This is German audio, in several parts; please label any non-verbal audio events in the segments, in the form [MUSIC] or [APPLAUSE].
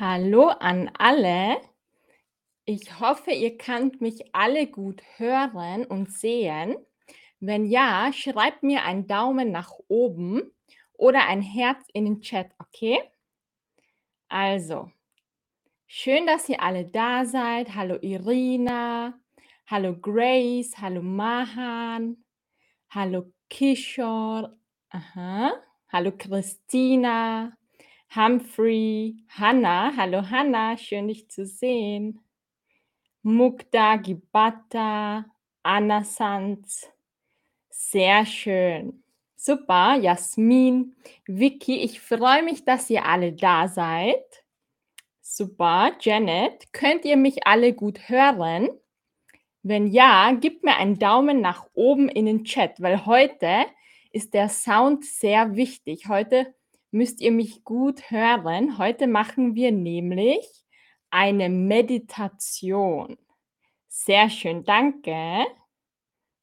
Hallo an alle. Ich hoffe, ihr könnt mich alle gut hören und sehen. Wenn ja, schreibt mir einen Daumen nach oben oder ein Herz in den Chat, okay? Also, schön, dass ihr alle da seid. Hallo Irina, hallo Grace, hallo Mahan, hallo Kishore, aha, hallo Christina, Humphrey, Hannah, hallo Hannah, schön dich zu sehen. Mukta, Gibata, Anna Sanz, sehr schön. Super, Jasmin, Vicky, ich freue mich, dass ihr alle da seid. Super, Janet, könnt ihr mich alle gut hören? Wenn ja, gebt mir einen Daumen nach oben in den Chat, weil heute ist der Sound sehr wichtig. Heute müsst ihr mich gut hören. Heute machen wir nämlich eine Meditation. Sehr schön, danke.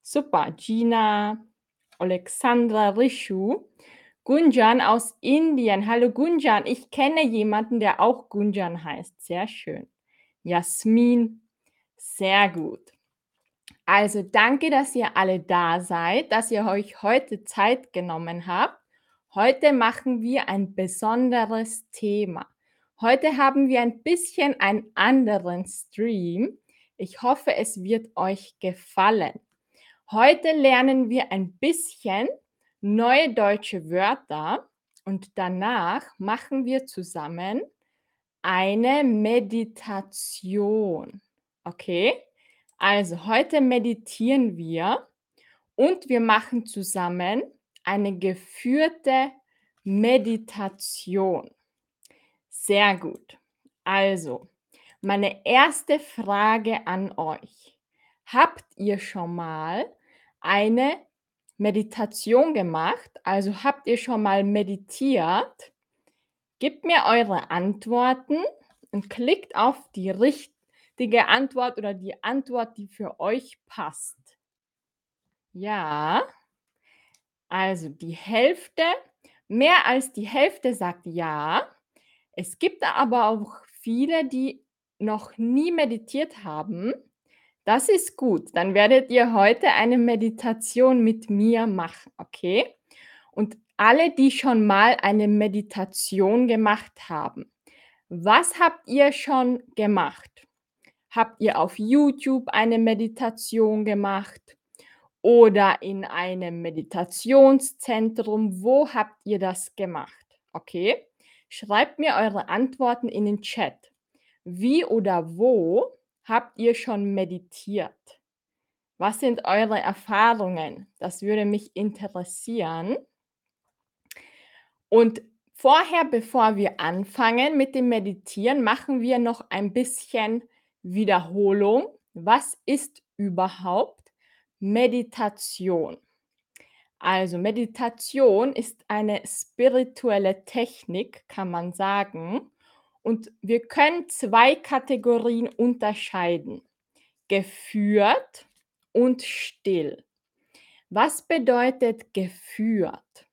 Super, Gina, Alexandra Rishu, Gunjan aus Indien. Hallo Gunjan, ich kenne jemanden, der auch Gunjan heißt. Sehr schön. Jasmin, sehr gut. Also danke, dass ihr alle da seid, dass ihr euch heute Zeit genommen habt. Heute machen wir ein besonderes Thema. Heute haben wir ein bisschen einen anderen Stream. Ich hoffe, es wird euch gefallen. Heute lernen wir ein bisschen neue deutsche Wörter und danach machen wir zusammen eine Meditation. Okay? Also heute meditieren wir und wir machen zusammen eine geführte Meditation. Sehr gut. Also, meine erste Frage an euch. Habt ihr schon mal eine Meditation gemacht? Also habt ihr schon mal meditiert? Gebt mir eure Antworten und klickt auf die richtige Antwort oder die Antwort, die für euch passt. Ja, also die Hälfte, mehr als die Hälfte sagt ja. Es gibt aber auch viele, die noch nie meditiert haben. Das ist gut. Dann werdet ihr heute eine Meditation mit mir machen, okay? Und alle, die schon mal eine Meditation gemacht haben, was habt ihr schon gemacht? Habt ihr auf YouTube eine Meditation gemacht oder in einem Meditationszentrum? Wo habt ihr das gemacht? Okay? Schreibt mir eure Antworten in den Chat. Wie oder wo habt ihr schon meditiert? Was sind eure Erfahrungen? Das würde mich interessieren. Und vorher, bevor wir anfangen mit dem Meditieren, machen wir noch ein bisschen Wiederholung. Was ist überhaupt Meditation? Also Meditation ist eine spirituelle Technik, kann man sagen. Und wir können zwei Kategorien unterscheiden. Geführt und still. Was bedeutet geführt?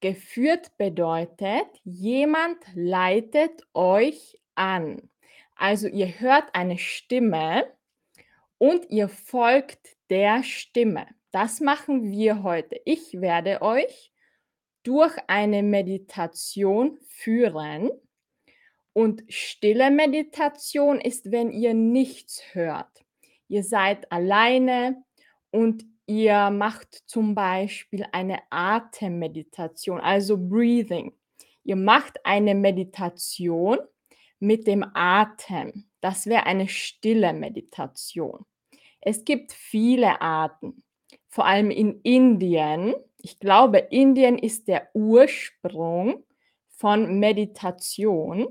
Geführt bedeutet, jemand leitet euch an. Also ihr hört eine Stimme und ihr folgt der Stimme. Das machen wir heute. Ich werde euch durch eine Meditation führen. Und stille Meditation ist, wenn ihr nichts hört. Ihr seid alleine und ihr macht zum Beispiel eine Atemmeditation, also Breathing. Ihr macht eine Meditation mit dem Atem. Das wäre eine stille Meditation. Es gibt viele Arten vor allem in Indien. Ich glaube, Indien ist der Ursprung von Meditation.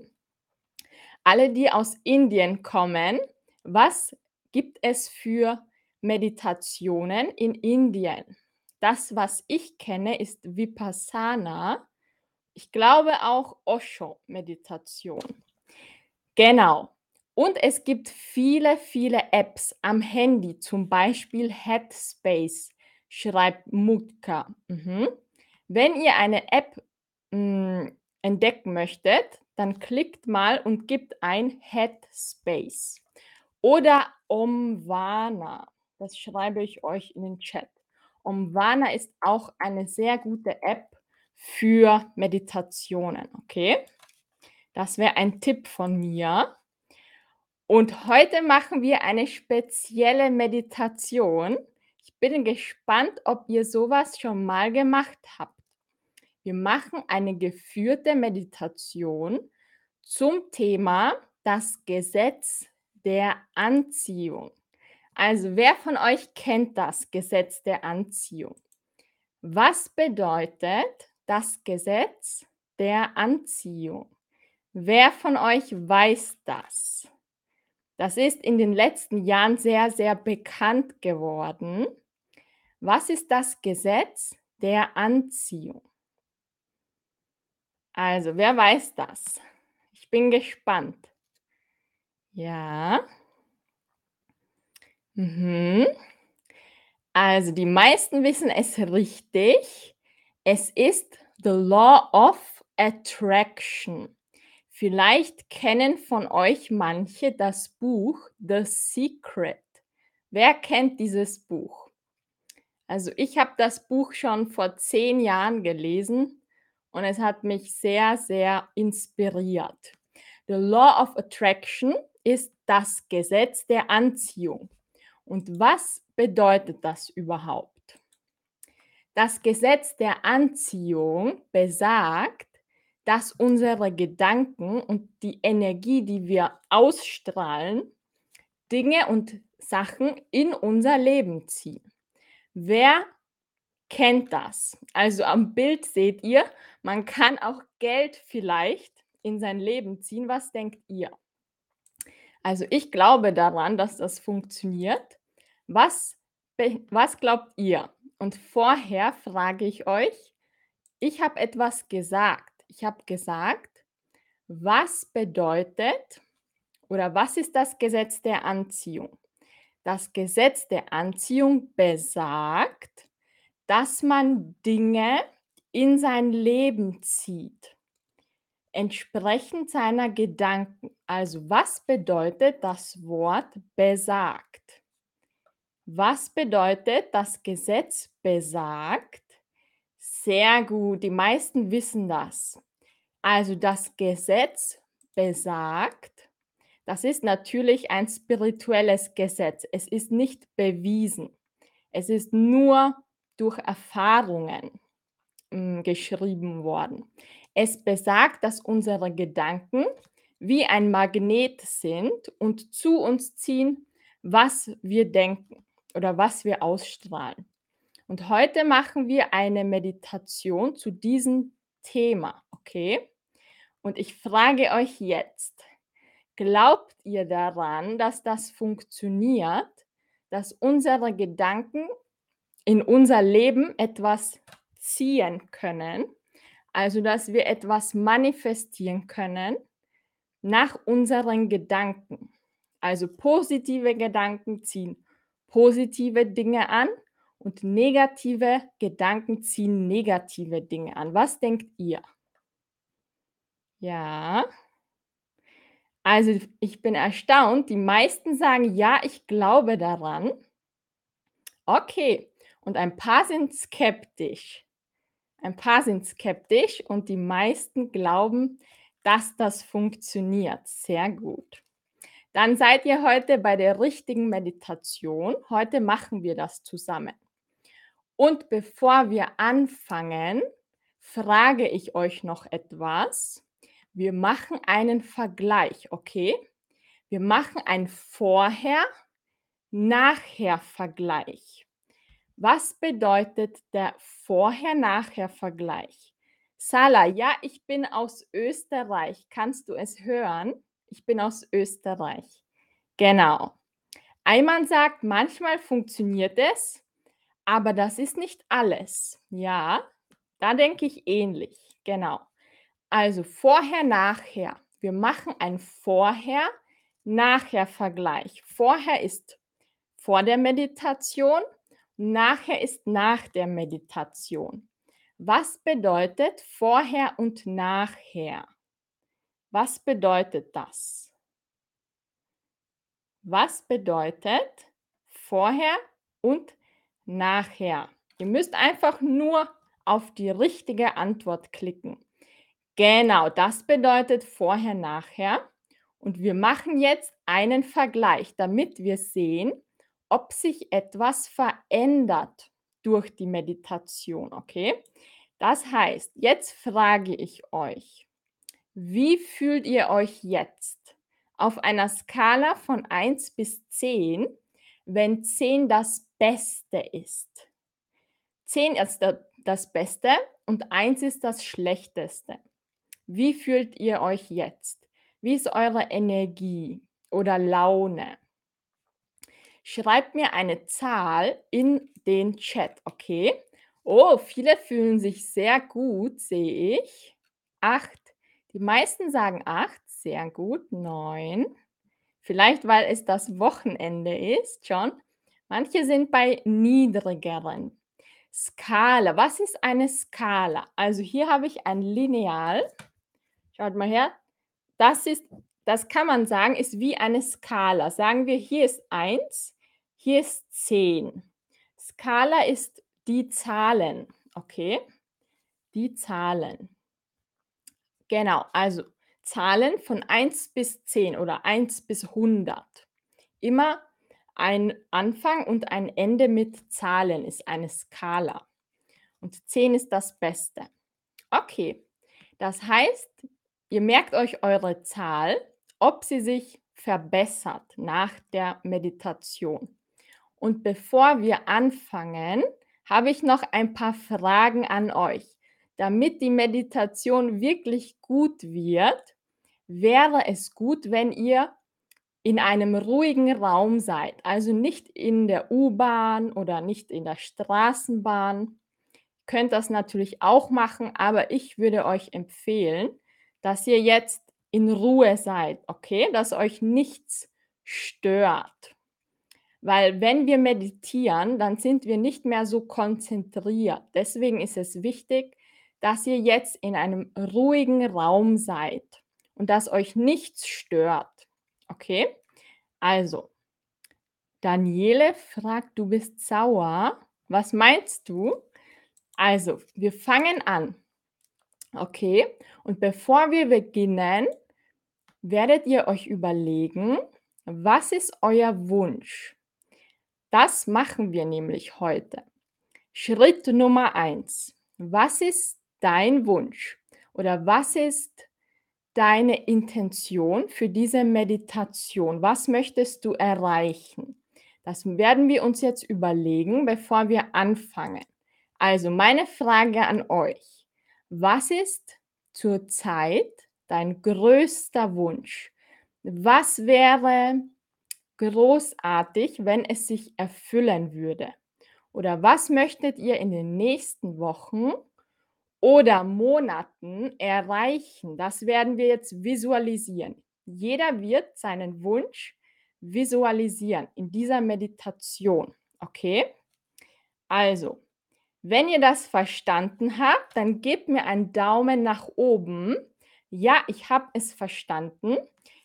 Alle, die aus Indien kommen, was gibt es für Meditationen in Indien? Das, was ich kenne, ist Vipassana. Ich glaube auch Osho-Meditation. Genau. Und es gibt viele, viele Apps am Handy, zum Beispiel Headspace schreibt Mutka. Mhm. Wenn ihr eine App mh, hm, entdecken möchtet, dann klickt mal und gibt ein Headspace oder Omvana. Das schreibe ich euch in den Chat. Omvana ist auch eine sehr gute App für Meditationen, okay? Das wäre ein Tipp von mir. Und heute machen wir eine spezielle Meditation. Ich bin gespannt, ob ihr sowas schon mal gemacht habt. Wir machen eine geführte Meditation zum Thema das Gesetz der Anziehung. Also wer von euch kennt das Gesetz der Anziehung? Was bedeutet das Gesetz der Anziehung? Wer von euch weiß das? Das ist in den letzten Jahren sehr, sehr bekannt geworden. Was ist das Gesetz der Anziehung? Also, wer weiß das? Ich bin gespannt. Ja. Mhm. Also, die meisten wissen es richtig. Es ist the Law of Attraction. Vielleicht kennen von euch manche das Buch The Secret. Wer kennt dieses Buch? Also ich habe das Buch schon vor zehn Jahren gelesen und es hat mich sehr, sehr inspiriert. The Law of Attraction ist das Gesetz der Anziehung. Und was bedeutet das überhaupt? Das Gesetz der Anziehung besagt, dass unsere Gedanken und die Energie, die wir ausstrahlen, Dinge und Sachen in unser Leben ziehen. Wer kennt das? Also am Bild seht ihr, man kann auch Geld vielleicht in sein Leben ziehen. Was denkt ihr? Also ich glaube daran, dass das funktioniert. Was, was glaubt ihr? Und vorher frage ich euch, ich habe etwas gesagt ich habe gesagt, was bedeutet oder was ist das Gesetz der Anziehung? Das Gesetz der Anziehung besagt, dass man Dinge in sein Leben zieht, entsprechend seiner Gedanken. Also was bedeutet das Wort besagt? Was bedeutet das Gesetz besagt? Sehr gut, die meisten wissen das. Also das Gesetz besagt, das ist natürlich ein spirituelles Gesetz. Es ist nicht bewiesen. Es ist nur durch Erfahrungen mh, hm, geschrieben worden. Es besagt, dass unsere Gedanken wie ein Magnet sind und zu uns ziehen, was wir denken oder was wir ausstrahlen. Und heute machen wir eine Meditation zu diesem Thema, okay? Und ich frage euch jetzt, glaubt ihr daran, dass das funktioniert, dass unsere Gedanken in unser Leben etwas ziehen können, also dass wir etwas manifestieren können nach unseren Gedanken. Also positive Gedanken ziehen positive Dinge an und negative Gedanken ziehen negative Dinge an. Was denkt ihr? Ja. Also, ich bin erstaunt. Die meisten sagen: „Ja, ich glaube daran.“ Okay, und ein paar sind skeptisch. Ein paar sind skeptisch und die meisten glauben, dass das funktioniert. Sehr gut. Dann seid ihr heute bei der richtigen Meditation. Heute machen wir das zusammen. Und bevor wir anfangen, frage ich euch noch etwas. Wir machen einen Vergleich, okay? Wir machen ein Vorher-Nachher-Vergleich. Was bedeutet der Vorher-Nachher-Vergleich? Sala, ja, ich bin aus Österreich. Kannst du es hören? Ich bin aus Österreich. Genau. Eimann sagt, manchmal funktioniert es, aber das ist nicht alles. Ja, da denke ich ähnlich. Genau. Also vorher, nachher. Wir machen ein Vorher, nachher Vergleich. Vorher ist vor der Meditation, nachher ist nach der Meditation. Was bedeutet vorher und nachher? Was bedeutet das? Was bedeutet vorher und nachher? Ihr müsst einfach nur auf die richtige Antwort klicken. Genau, das bedeutet vorher, nachher. Und wir machen jetzt einen Vergleich, damit wir sehen, ob sich etwas verändert durch die Meditation, okay? Das heißt, jetzt frage ich euch, wie fühlt ihr euch jetzt auf einer Skala von 1 bis 10, wenn 10 das Beste ist? 10 ist das Beste und 1 ist das Schlechteste. Wie fühlt ihr euch jetzt? Wie ist eure Energie oder Laune? Schreibt mir eine Zahl in den Chat, okay? Oh, viele fühlen sich sehr gut, sehe ich. Acht. Die meisten sagen acht. Sehr gut. Neun. Vielleicht, weil es das Wochenende ist, schon. Manche sind bei niedrigeren. Skala. Was ist eine Skala? Also hier habe ich ein Lineal. Schaut mal her. Das ist, das kann man sagen, ist wie eine Skala. Sagen wir, hier ist 1, hier ist 10. Skala ist die Zahlen, okay? Die Zahlen. Genau, also Zahlen von 1 bis 10 oder 1 bis 100. Immer ein Anfang und ein Ende mit Zahlen ist eine Skala. Und 10 ist das Beste. Okay, das heißt, ihr merkt euch eure Zahl, ob sie sich verbessert nach der Meditation. Und bevor wir anfangen, habe ich noch ein paar Fragen an euch. Damit die Meditation wirklich gut wird, wäre es gut, wenn ihr in einem ruhigen Raum seid, also nicht in der U-Bahn oder nicht in der Straßenbahn. Ihr könnt das natürlich auch machen, aber ich würde euch empfehlen, dass ihr jetzt in Ruhe seid, okay? Dass euch nichts stört. Weil wenn wir meditieren, dann sind wir nicht mehr so konzentriert. Deswegen ist es wichtig, dass ihr jetzt in einem ruhigen Raum seid und dass euch nichts stört. Okay? Also, Daniele fragt, du bist sauer. Was meinst du? Also, wir fangen an. Okay? Und bevor wir beginnen, werdet ihr euch überlegen, was ist euer Wunsch? Das machen wir nämlich heute. Schritt Nummer eins. Was ist dein Wunsch oder was ist deine Intention für diese Meditation? Was möchtest du erreichen? Das werden wir uns jetzt überlegen, bevor wir anfangen. Also meine Frage an euch. Was ist zurzeit dein größter Wunsch? Was wäre großartig, wenn es sich erfüllen würde? Oder was möchtet ihr in den nächsten Wochen oder Monaten erreichen? Das werden wir jetzt visualisieren. Jeder wird seinen Wunsch visualisieren in dieser Meditation. Okay? Also, wenn ihr das verstanden habt, dann gebt mir einen Daumen nach oben. Ja, ich habe es verstanden.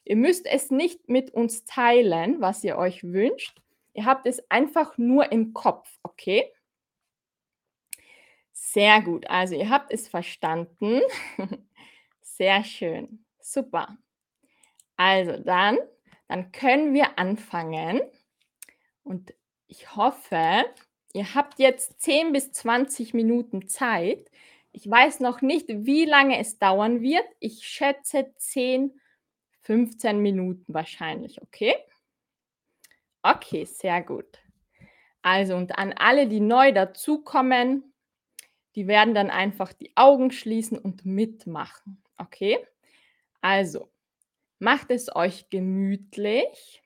Ihr müsst es nicht mit uns teilen, was ihr euch wünscht. Ihr habt es einfach nur im Kopf, okay? Sehr gut. Also ihr habt es verstanden. [LAUGHS] Sehr schön. Super. Also dann, dann können wir anfangen. Und ich hoffe, ihr habt jetzt 10 bis 20 Minuten Zeit. Ich weiß noch nicht, wie lange es dauern wird. Ich schätze 10 Minuten 15 Minuten wahrscheinlich, okay? Okay, sehr gut. Also und an alle, die neu dazukommen, die werden dann einfach die Augen schließen und mitmachen, okay? Also, macht es euch gemütlich.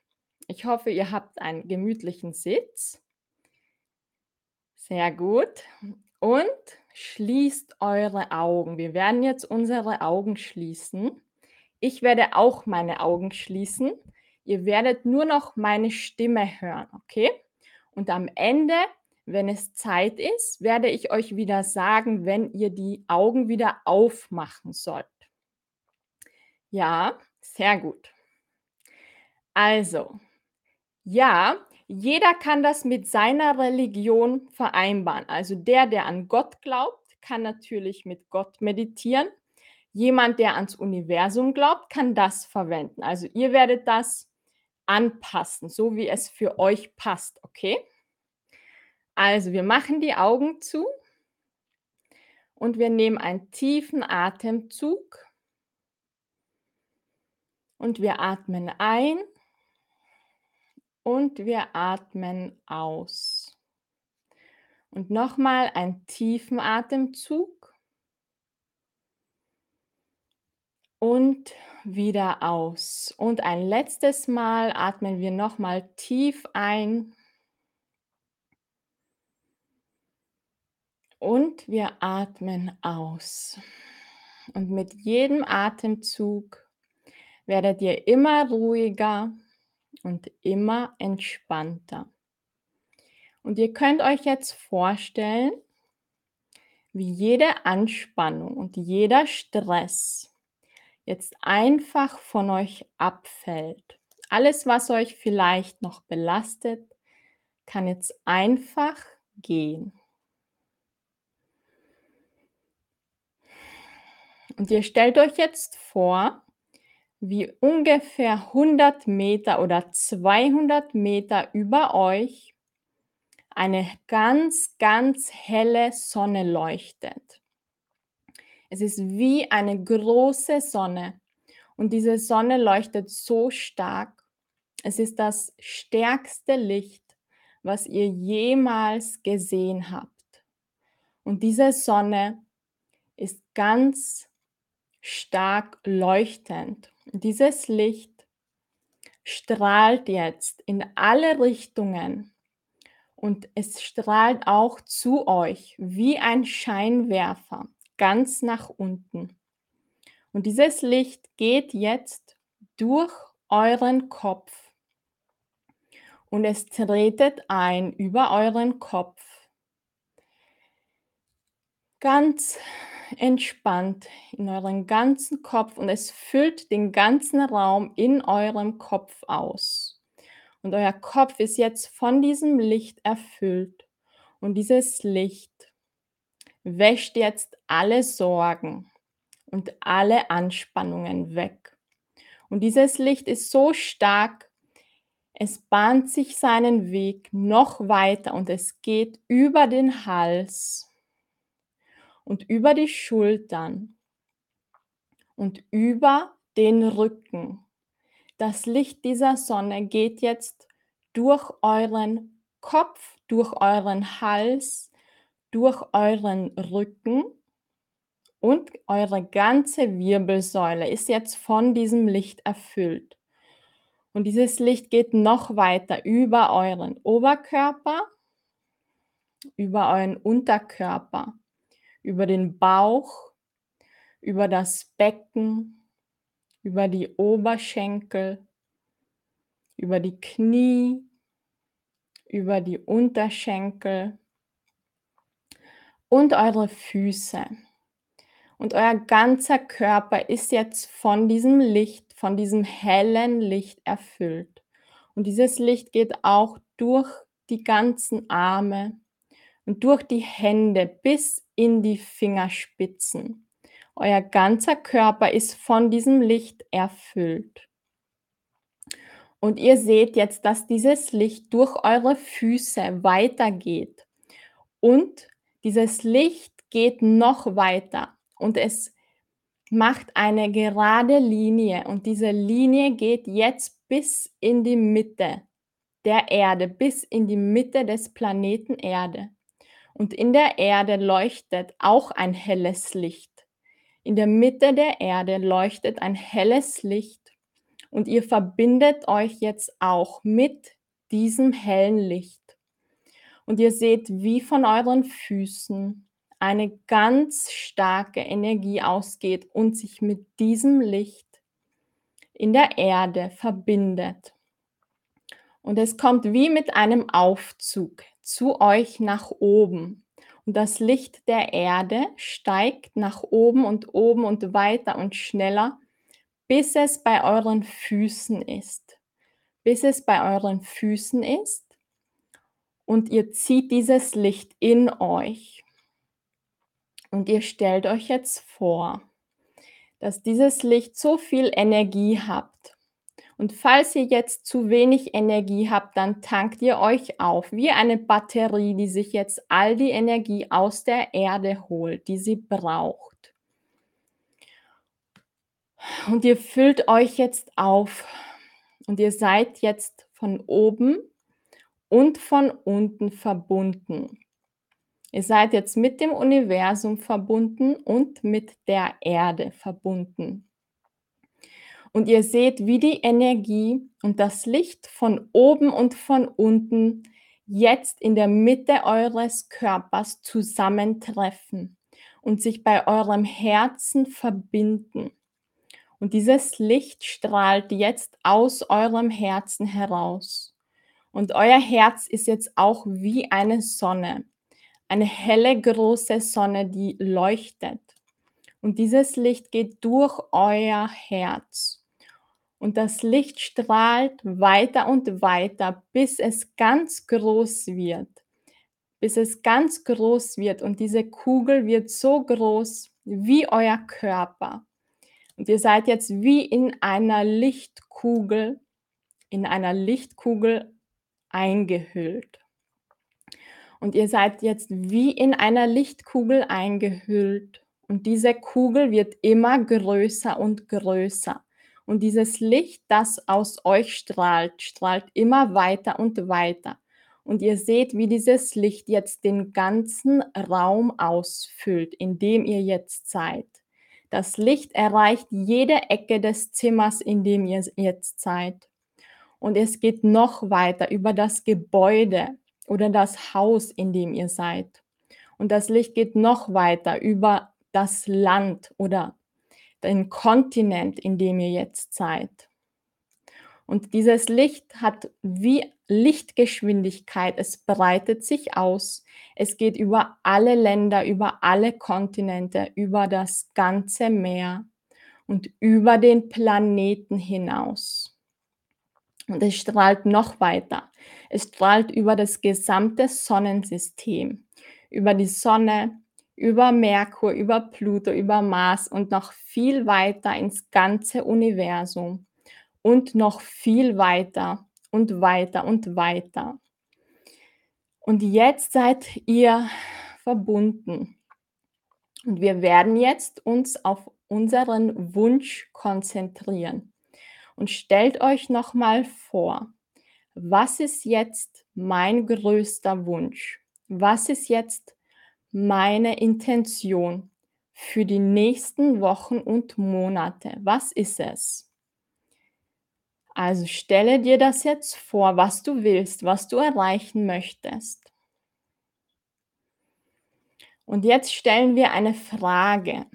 Ich hoffe, ihr habt einen gemütlichen Sitz. Sehr gut. Und schließt eure Augen. Wir werden jetzt unsere Augen schließen. Ich werde auch meine Augen schließen. Ihr werdet nur noch meine Stimme hören, okay? Und am Ende, wenn es Zeit ist, werde ich euch wieder sagen, wenn ihr die Augen wieder aufmachen sollt. Ja, sehr gut. Also, ja, jeder kann das mit seiner Religion vereinbaren. Also der, der an Gott glaubt, kann natürlich mit Gott meditieren. Jemand, der ans Universum glaubt, kann das verwenden. Also ihr werdet das anpassen, so wie es für euch passt, okay? Also wir machen die Augen zu und wir nehmen einen tiefen Atemzug und wir atmen ein und wir atmen aus. Und nochmal einen tiefen Atemzug und wieder aus. Und ein letztes Mal atmen wir nochmal tief ein und wir atmen aus. Und mit jedem Atemzug werdet ihr immer ruhiger und immer entspannter. Und ihr könnt euch jetzt vorstellen, wie jede Anspannung und jeder Stress jetzt einfach von euch abfällt. Alles, was euch vielleicht noch belastet, kann jetzt einfach gehen. Und ihr stellt euch jetzt vor, wie ungefähr 100 Meter oder 200 Meter über euch eine ganz, ganz helle Sonne leuchtet. Es ist wie eine große Sonne und diese Sonne leuchtet so stark. Es ist das stärkste Licht, was ihr jemals gesehen habt. Und diese Sonne ist ganz stark leuchtend. Dieses Licht strahlt jetzt in alle Richtungen und es strahlt auch zu euch wie ein Scheinwerfer ganz nach unten. Und dieses Licht geht jetzt durch euren Kopf und es tretet ein über euren Kopf. Ganz entspannt in euren ganzen Kopf und es füllt den ganzen Raum in eurem Kopf aus. Und euer Kopf ist jetzt von diesem Licht erfüllt. Und dieses Licht wäscht jetzt alle Sorgen und alle Anspannungen weg. Und dieses Licht ist so stark, es bahnt sich seinen Weg noch weiter und es geht über den Hals und über die Schultern und über den Rücken. Das Licht dieser Sonne geht jetzt durch euren Kopf, durch euren Hals, durch euren Rücken und eure ganze Wirbelsäule ist jetzt von diesem Licht erfüllt. Und dieses Licht geht noch weiter über euren Oberkörper, über euren Unterkörper, über den Bauch, über das Becken, über die Oberschenkel, über die Knie, über die Unterschenkel und eure Füße. Und euer ganzer Körper ist jetzt von diesem Licht, von diesem hellen Licht erfüllt. Und dieses Licht geht auch durch die ganzen Arme und durch die Hände bis in die Fingerspitzen. Euer ganzer Körper ist von diesem Licht erfüllt. Und ihr seht jetzt, dass dieses Licht durch eure Füße weitergeht. Und dieses Licht geht noch weiter und es macht eine gerade Linie. Und diese Linie geht jetzt bis in die Mitte der Erde, bis in die Mitte des Planeten Erde. Und in der Erde leuchtet auch ein helles Licht. In der Mitte der Erde leuchtet ein helles Licht und ihr verbindet euch jetzt auch mit diesem hellen Licht. Und ihr seht, wie von euren Füßen eine ganz starke Energie ausgeht und sich mit diesem Licht in der Erde verbindet. Und es kommt wie mit einem Aufzug zu euch nach oben. Und das Licht der Erde steigt nach oben und oben und weiter und schneller, bis es bei euren Füßen ist. Bis es bei euren Füßen ist und ihr zieht dieses Licht in euch. Und ihr stellt euch jetzt vor, dass dieses Licht so viel Energie habt. Und falls ihr jetzt zu wenig Energie habt, dann tankt ihr euch auf wie eine Batterie, die sich jetzt all die Energie aus der Erde holt, die sie braucht. Und ihr füllt euch jetzt auf und ihr seid jetzt von oben und von unten verbunden. Ihr seid jetzt mit dem Universum verbunden und mit der Erde verbunden. Und ihr seht, wie die Energie und das Licht von oben und von unten jetzt in der Mitte eures Körpers zusammentreffen und sich bei eurem Herzen verbinden. Und dieses Licht strahlt jetzt aus eurem Herzen heraus. Und euer Herz ist jetzt auch wie eine Sonne, eine helle große Sonne, die leuchtet. Und dieses Licht geht durch euer Herz. Und das Licht strahlt weiter und weiter, bis es ganz groß wird. Bis es ganz groß wird. Und diese Kugel wird so groß wie euer Körper. Und ihr seid jetzt wie in einer Lichtkugel, in einer Lichtkugel eingehüllt. Und ihr seid jetzt wie in einer Lichtkugel eingehüllt. Und diese Kugel wird immer größer und größer. Und dieses Licht, das aus euch strahlt, strahlt immer weiter und weiter. Und ihr seht, wie dieses Licht jetzt den ganzen Raum ausfüllt, in dem ihr jetzt seid. Das Licht erreicht jede Ecke des Zimmers, in dem ihr jetzt seid. Und es geht noch weiter über das Gebäude oder das Haus, in dem ihr seid. Und das Licht geht noch weiter über das Land oder den Kontinent, in dem ihr jetzt seid. Und dieses Licht hat wie Lichtgeschwindigkeit, es breitet sich aus. Es geht über alle Länder, über alle Kontinente, über das ganze Meer und über den Planeten hinaus. Und es strahlt noch weiter. Es strahlt über das gesamte Sonnensystem, über die Sonne, über Merkur, über Pluto, über Mars und noch viel weiter ins ganze Universum und noch viel weiter und weiter und weiter. Und jetzt seid ihr verbunden. Und wir werden jetzt uns auf unseren Wunsch konzentrieren und stellt euch noch mal vor, was ist jetzt mein größter Wunsch? Was ist jetzt meine Intention für die nächsten Wochen und Monate? Was ist es? Also stelle dir das jetzt vor, was du willst, was du erreichen möchtest. Und jetzt stellen wir eine Frage.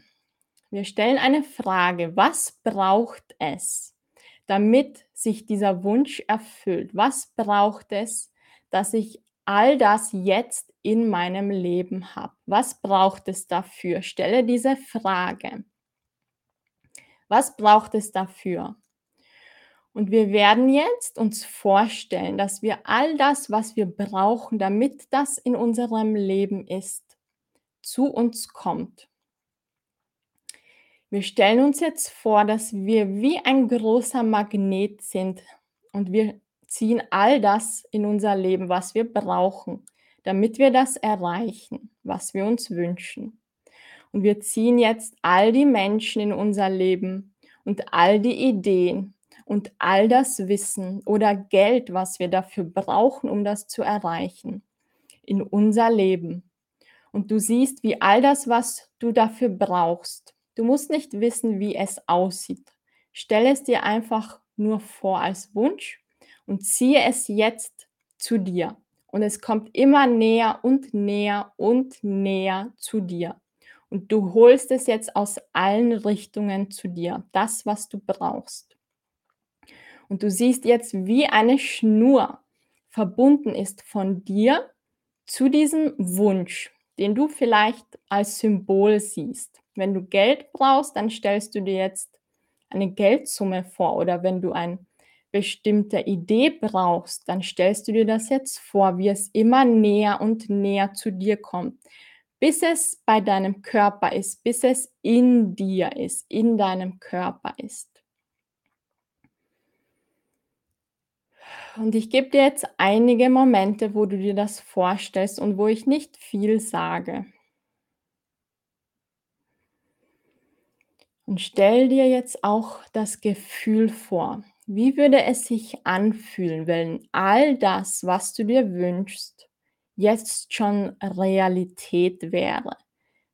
Wir stellen eine Frage, was braucht es? damit sich dieser Wunsch erfüllt? Was braucht es, dass ich all das jetzt in meinem Leben habe? Was braucht es dafür? Stelle diese Frage. Was braucht es dafür? Und wir werden jetzt uns vorstellen, dass wir all das, was wir brauchen, damit das in unserem Leben ist, zu uns kommt. Wir stellen uns jetzt vor, dass wir wie ein großer Magnet sind und wir ziehen all das in unser Leben, was wir brauchen, damit wir das erreichen, was wir uns wünschen. Und wir ziehen jetzt all die Menschen in unser Leben und all die Ideen und all das Wissen oder Geld, was wir dafür brauchen, um das zu erreichen, in unser Leben. Und du siehst, wie all das, was du dafür brauchst, Du musst nicht wissen, wie es aussieht. Stell es dir einfach nur vor als Wunsch und ziehe es jetzt zu dir. Und es kommt immer näher und näher und näher zu dir. Und du holst es jetzt aus allen Richtungen zu dir, das, was du brauchst. Und du siehst jetzt, wie eine Schnur verbunden ist von dir zu diesem Wunsch, den du vielleicht als Symbol siehst. Wenn du Geld brauchst, dann stellst du dir jetzt eine Geldsumme vor oder wenn du eine bestimmte Idee brauchst, dann stellst du dir das jetzt vor, wie es immer näher und näher zu dir kommt, bis es bei deinem Körper ist, bis es in dir ist, in deinem Körper ist. Und ich gebe dir jetzt einige Momente, wo du dir das vorstellst und wo ich nicht viel sage. Und stell dir jetzt auch das Gefühl vor. Wie würde es sich anfühlen, wenn all das, was du dir wünschst, jetzt schon Realität wäre?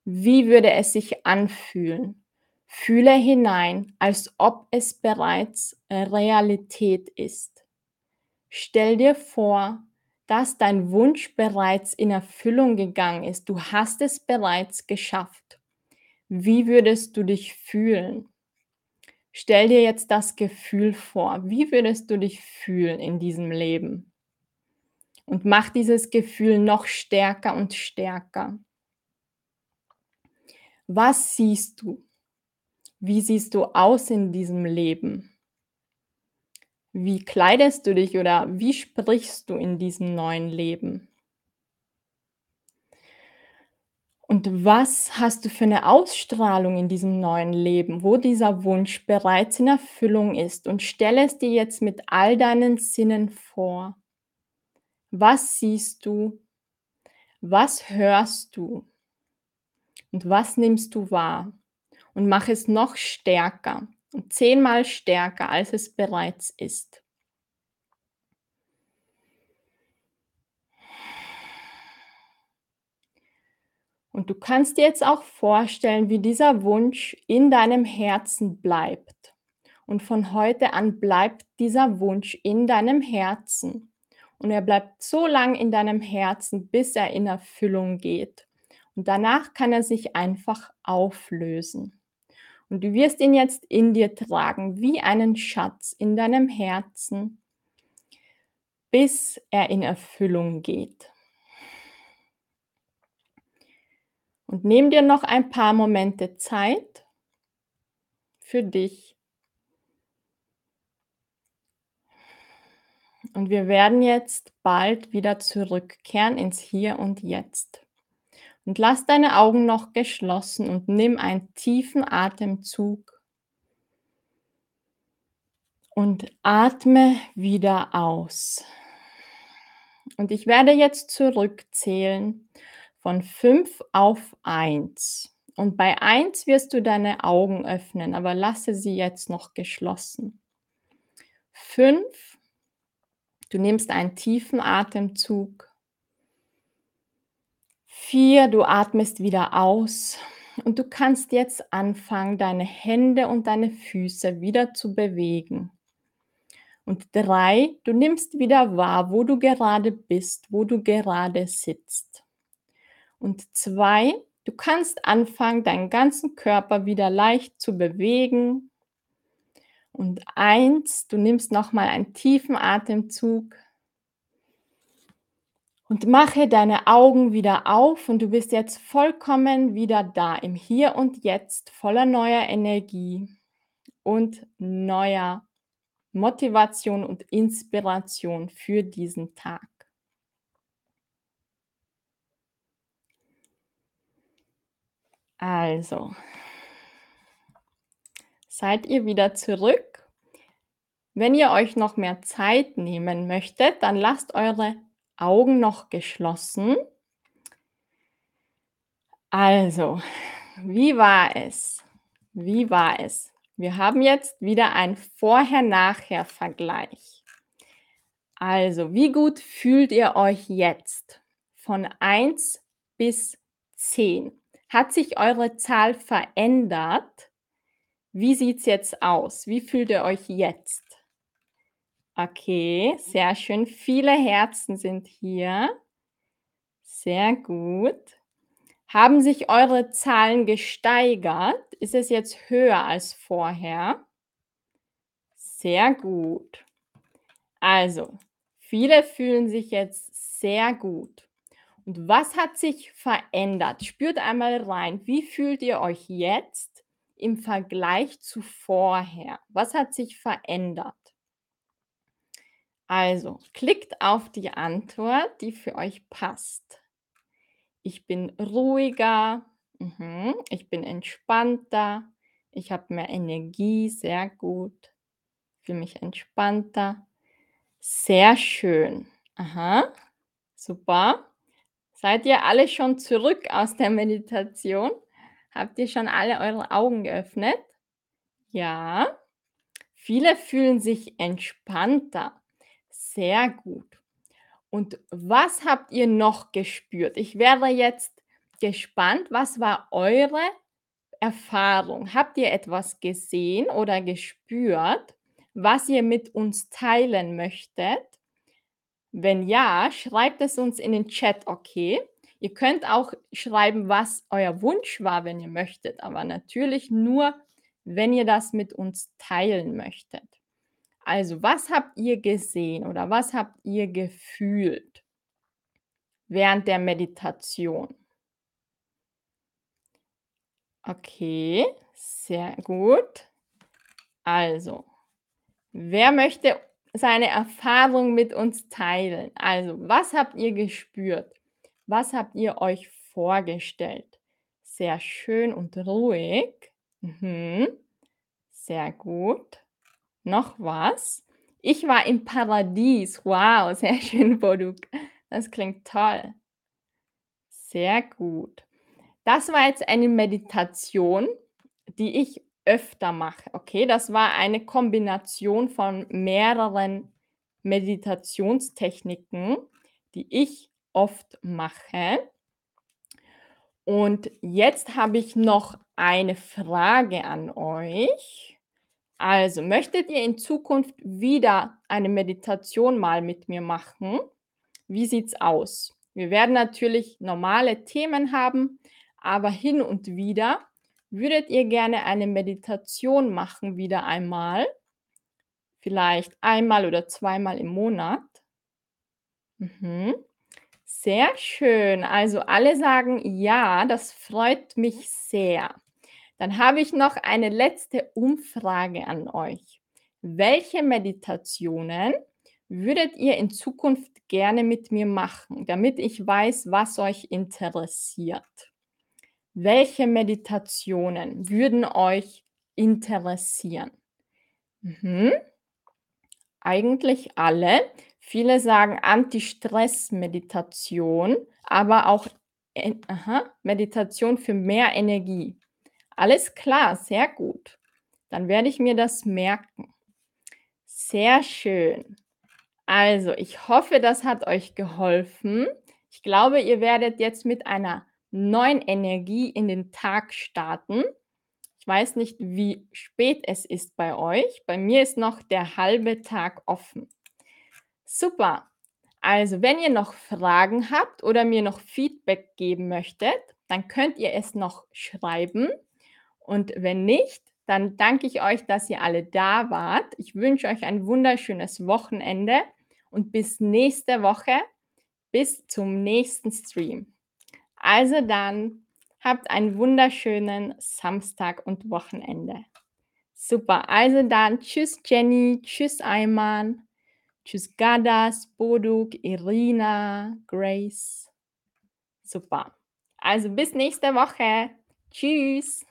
Wie würde es sich anfühlen? Fühle hinein, als ob es bereits Realität ist. Stell dir vor, dass dein Wunsch bereits in Erfüllung gegangen ist. Du hast es bereits geschafft. Wie würdest du dich fühlen? Stell dir jetzt das Gefühl vor. Wie würdest du dich fühlen in diesem Leben? Und mach dieses Gefühl noch stärker und stärker. Was siehst du? Wie siehst du aus in diesem Leben? Wie kleidest du dich oder wie sprichst du in diesem neuen Leben? Und was hast du für eine Ausstrahlung in diesem neuen Leben, wo dieser Wunsch bereits in Erfüllung ist? Und stelle es dir jetzt mit all deinen Sinnen vor. Was siehst du? Was hörst du? Und was nimmst du wahr? Und mach es noch stärker und zehnmal stärker, als es bereits ist. Und du kannst dir jetzt auch vorstellen, wie dieser Wunsch in deinem Herzen bleibt. Und von heute an bleibt dieser Wunsch in deinem Herzen. Und er bleibt so lange in deinem Herzen, bis er in Erfüllung geht. Und danach kann er sich einfach auflösen. Und du wirst ihn jetzt in dir tragen, wie einen Schatz in deinem Herzen, bis er in Erfüllung geht. Und nimm dir noch ein paar Momente Zeit für dich. Und wir werden jetzt bald wieder zurückkehren ins Hier und Jetzt. Und lass deine Augen noch geschlossen und nimm einen tiefen Atemzug und atme wieder aus. Und ich werde jetzt zurückzählen von 5 auf 1. Und bei 1 wirst du deine Augen öffnen, aber lasse sie jetzt noch geschlossen. 5. Du nimmst einen tiefen Atemzug. 4. Du atmest wieder aus. Und du kannst jetzt anfangen, deine Hände und deine Füße wieder zu bewegen. Und 3. Du nimmst wieder wahr, wo du gerade bist, wo du gerade sitzt. Und zwei, du kannst anfangen, deinen ganzen Körper wieder leicht zu bewegen. Und eins, du nimmst nochmal einen tiefen Atemzug und mache deine Augen wieder auf und du bist jetzt vollkommen wieder da im Hier und Jetzt, voller neuer Energie und neuer Motivation und Inspiration für diesen Tag. Also, seid ihr wieder zurück? Wenn ihr euch noch mehr Zeit nehmen möchtet, dann lasst eure Augen noch geschlossen. Also, wie war es? Wie war es? Wir haben jetzt wieder einen Vorher-Nachher-Vergleich. Also, wie gut fühlt ihr euch jetzt? Von 1 bis 10. Hat sich eure Zahl verändert? Wie sieht es jetzt aus? Wie fühlt ihr euch jetzt? Okay, sehr schön. Viele Herzen sind hier. Sehr gut. Haben sich eure Zahlen gesteigert? Ist es jetzt höher als vorher? Sehr gut. Also, viele fühlen sich jetzt sehr gut. Und was hat sich verändert? Spürt einmal rein. Wie fühlt ihr euch jetzt im Vergleich zu vorher? Was hat sich verändert? Also, klickt auf die Antwort, die für euch passt. Ich bin ruhiger, mhm, ich bin entspannter, ich habe mehr Energie, sehr gut. Fühle mich entspannter. Sehr schön. Aha, super. Seid ihr alle schon zurück aus der Meditation? Habt ihr schon alle eure Augen geöffnet? Ja. Viele fühlen sich entspannter. Sehr gut. Und was habt ihr noch gespürt? Ich wäre jetzt gespannt, was war eure Erfahrung? Habt ihr etwas gesehen oder gespürt, was ihr mit uns teilen möchtet? Wenn ja, schreibt es uns in den Chat, okay? Ihr könnt auch schreiben, was euer Wunsch war, wenn ihr möchtet, aber natürlich nur, wenn ihr das mit uns teilen möchtet. Also, was habt ihr gesehen oder was habt ihr gefühlt während der Meditation? Okay, sehr gut. Also, wer möchte seine Erfahrung mit uns teilen? Also, was habt ihr gespürt? Was habt ihr euch vorgestellt? Sehr schön und ruhig. Mhm. Sehr gut. Noch was? Ich war im Paradies. Wow, [LAUGHS] sehr schön, Boduk. Das klingt toll. Sehr gut. Das war jetzt eine Meditation, die ich öfter mache. Okay, das war eine Kombination von mehreren Meditationstechniken, die ich oft mache. Und jetzt habe ich noch eine Frage an euch. Also, möchtet ihr in Zukunft wieder eine Meditation mal mit mir machen? Wie sieht's aus? Wir werden natürlich normale Themen haben, aber hin und wieder würdet ihr gerne eine Meditation machen, wieder einmal? Vielleicht einmal oder zweimal im Monat? Mhm. Sehr schön. Also alle sagen ja, das freut mich sehr. Dann habe ich noch eine letzte Umfrage an euch. Welche Meditationen würdet ihr in Zukunft gerne mit mir machen, damit ich weiß, was euch interessiert? Welche Meditationen würden euch interessieren? Mhm. Eigentlich alle. Viele sagen Anti-Stress-Meditation, aber auch aha, Meditation für mehr Energie. Alles klar, sehr gut. Dann werde ich mir das merken. Sehr schön. Also, ich hoffe, das hat euch geholfen. Ich glaube, ihr werdet jetzt mit einer neuen Energie in den Tag starten. Ich weiß nicht, wie spät es ist bei euch. Bei mir ist noch der halbe Tag offen. Super. Also, wenn ihr noch Fragen habt oder mir noch Feedback geben möchtet, dann könnt ihr es noch schreiben. Und wenn nicht, dann danke ich euch, dass ihr alle da wart. Ich wünsche euch ein wunderschönes Wochenende und bis nächste Woche, bis zum nächsten Stream. Also dann, habt einen wunderschönen Samstag und Wochenende. Super, also dann, tschüss Jenny, tschüss Ayman, tschüss Gadas, Boduk, Irina, Grace. Super. Also bis nächste Woche. Tschüss.